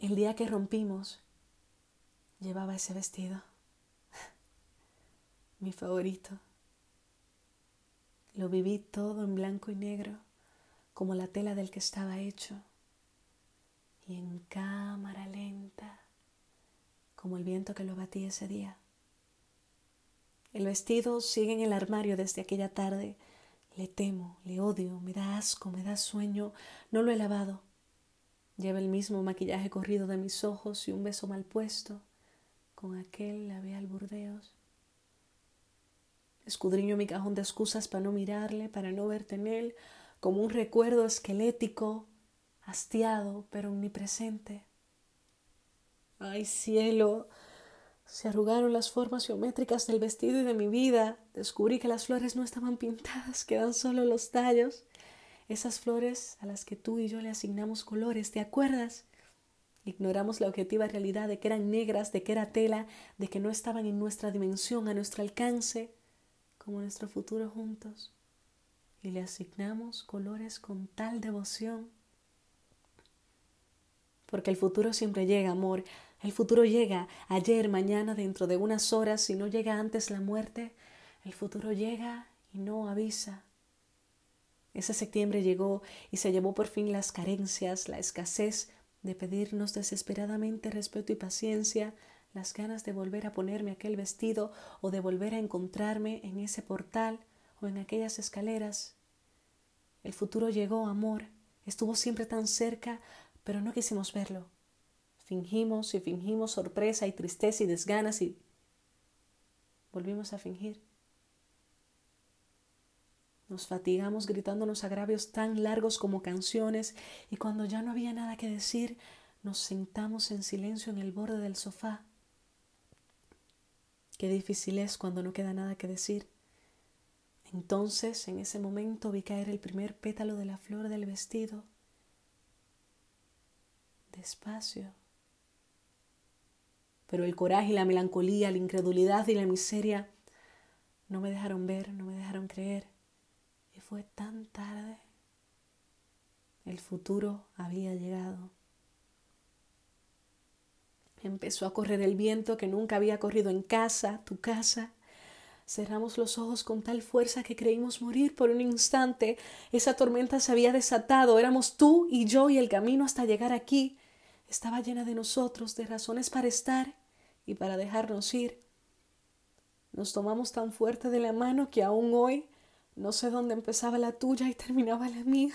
El día que rompimos, llevaba ese vestido, mi favorito. Lo viví todo en blanco y negro, como la tela del que estaba hecho, y en cámara lenta, como el viento que lo batía ese día. El vestido sigue en el armario desde aquella tarde. Le temo, le odio, me da asco, me da sueño, no lo he lavado. Lleva el mismo maquillaje corrido de mis ojos y un beso mal puesto, con aquel labial burdeos. Escudriño mi cajón de excusas para no mirarle, para no verte en él, como un recuerdo esquelético, hastiado, pero omnipresente. Ay, cielo, se arrugaron las formas geométricas del vestido y de mi vida. Descubrí que las flores no estaban pintadas, quedan solo los tallos. Esas flores a las que tú y yo le asignamos colores, ¿te acuerdas? Ignoramos la objetiva realidad de que eran negras, de que era tela, de que no estaban en nuestra dimensión, a nuestro alcance como nuestro futuro juntos y le asignamos colores con tal devoción. Porque el futuro siempre llega, amor. El futuro llega ayer, mañana, dentro de unas horas. Si no llega antes la muerte, el futuro llega y no avisa. Ese septiembre llegó y se llevó por fin las carencias, la escasez de pedirnos desesperadamente respeto y paciencia, las ganas de volver a ponerme aquel vestido o de volver a encontrarme en ese portal o en aquellas escaleras. El futuro llegó, amor, estuvo siempre tan cerca, pero no quisimos verlo. Fingimos y fingimos sorpresa y tristeza y desganas y volvimos a fingir. Nos fatigamos gritándonos agravios tan largos como canciones y cuando ya no había nada que decir, nos sentamos en silencio en el borde del sofá Qué difícil es cuando no queda nada que decir. Entonces, en ese momento vi caer el primer pétalo de la flor del vestido. Despacio. Pero el coraje y la melancolía, la incredulidad y la miseria no me dejaron ver, no me dejaron creer. Fue tan tarde. El futuro había llegado. Empezó a correr el viento que nunca había corrido en casa, tu casa. Cerramos los ojos con tal fuerza que creímos morir por un instante. Esa tormenta se había desatado. Éramos tú y yo y el camino hasta llegar aquí estaba llena de nosotros, de razones para estar y para dejarnos ir. Nos tomamos tan fuerte de la mano que aún hoy no sé dónde empezaba la tuya y terminaba la mía.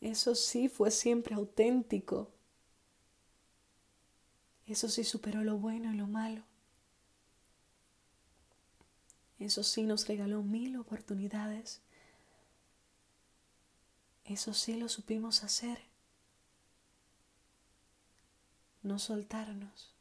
Eso sí fue siempre auténtico. Eso sí superó lo bueno y lo malo. Eso sí nos regaló mil oportunidades. Eso sí lo supimos hacer. No soltarnos.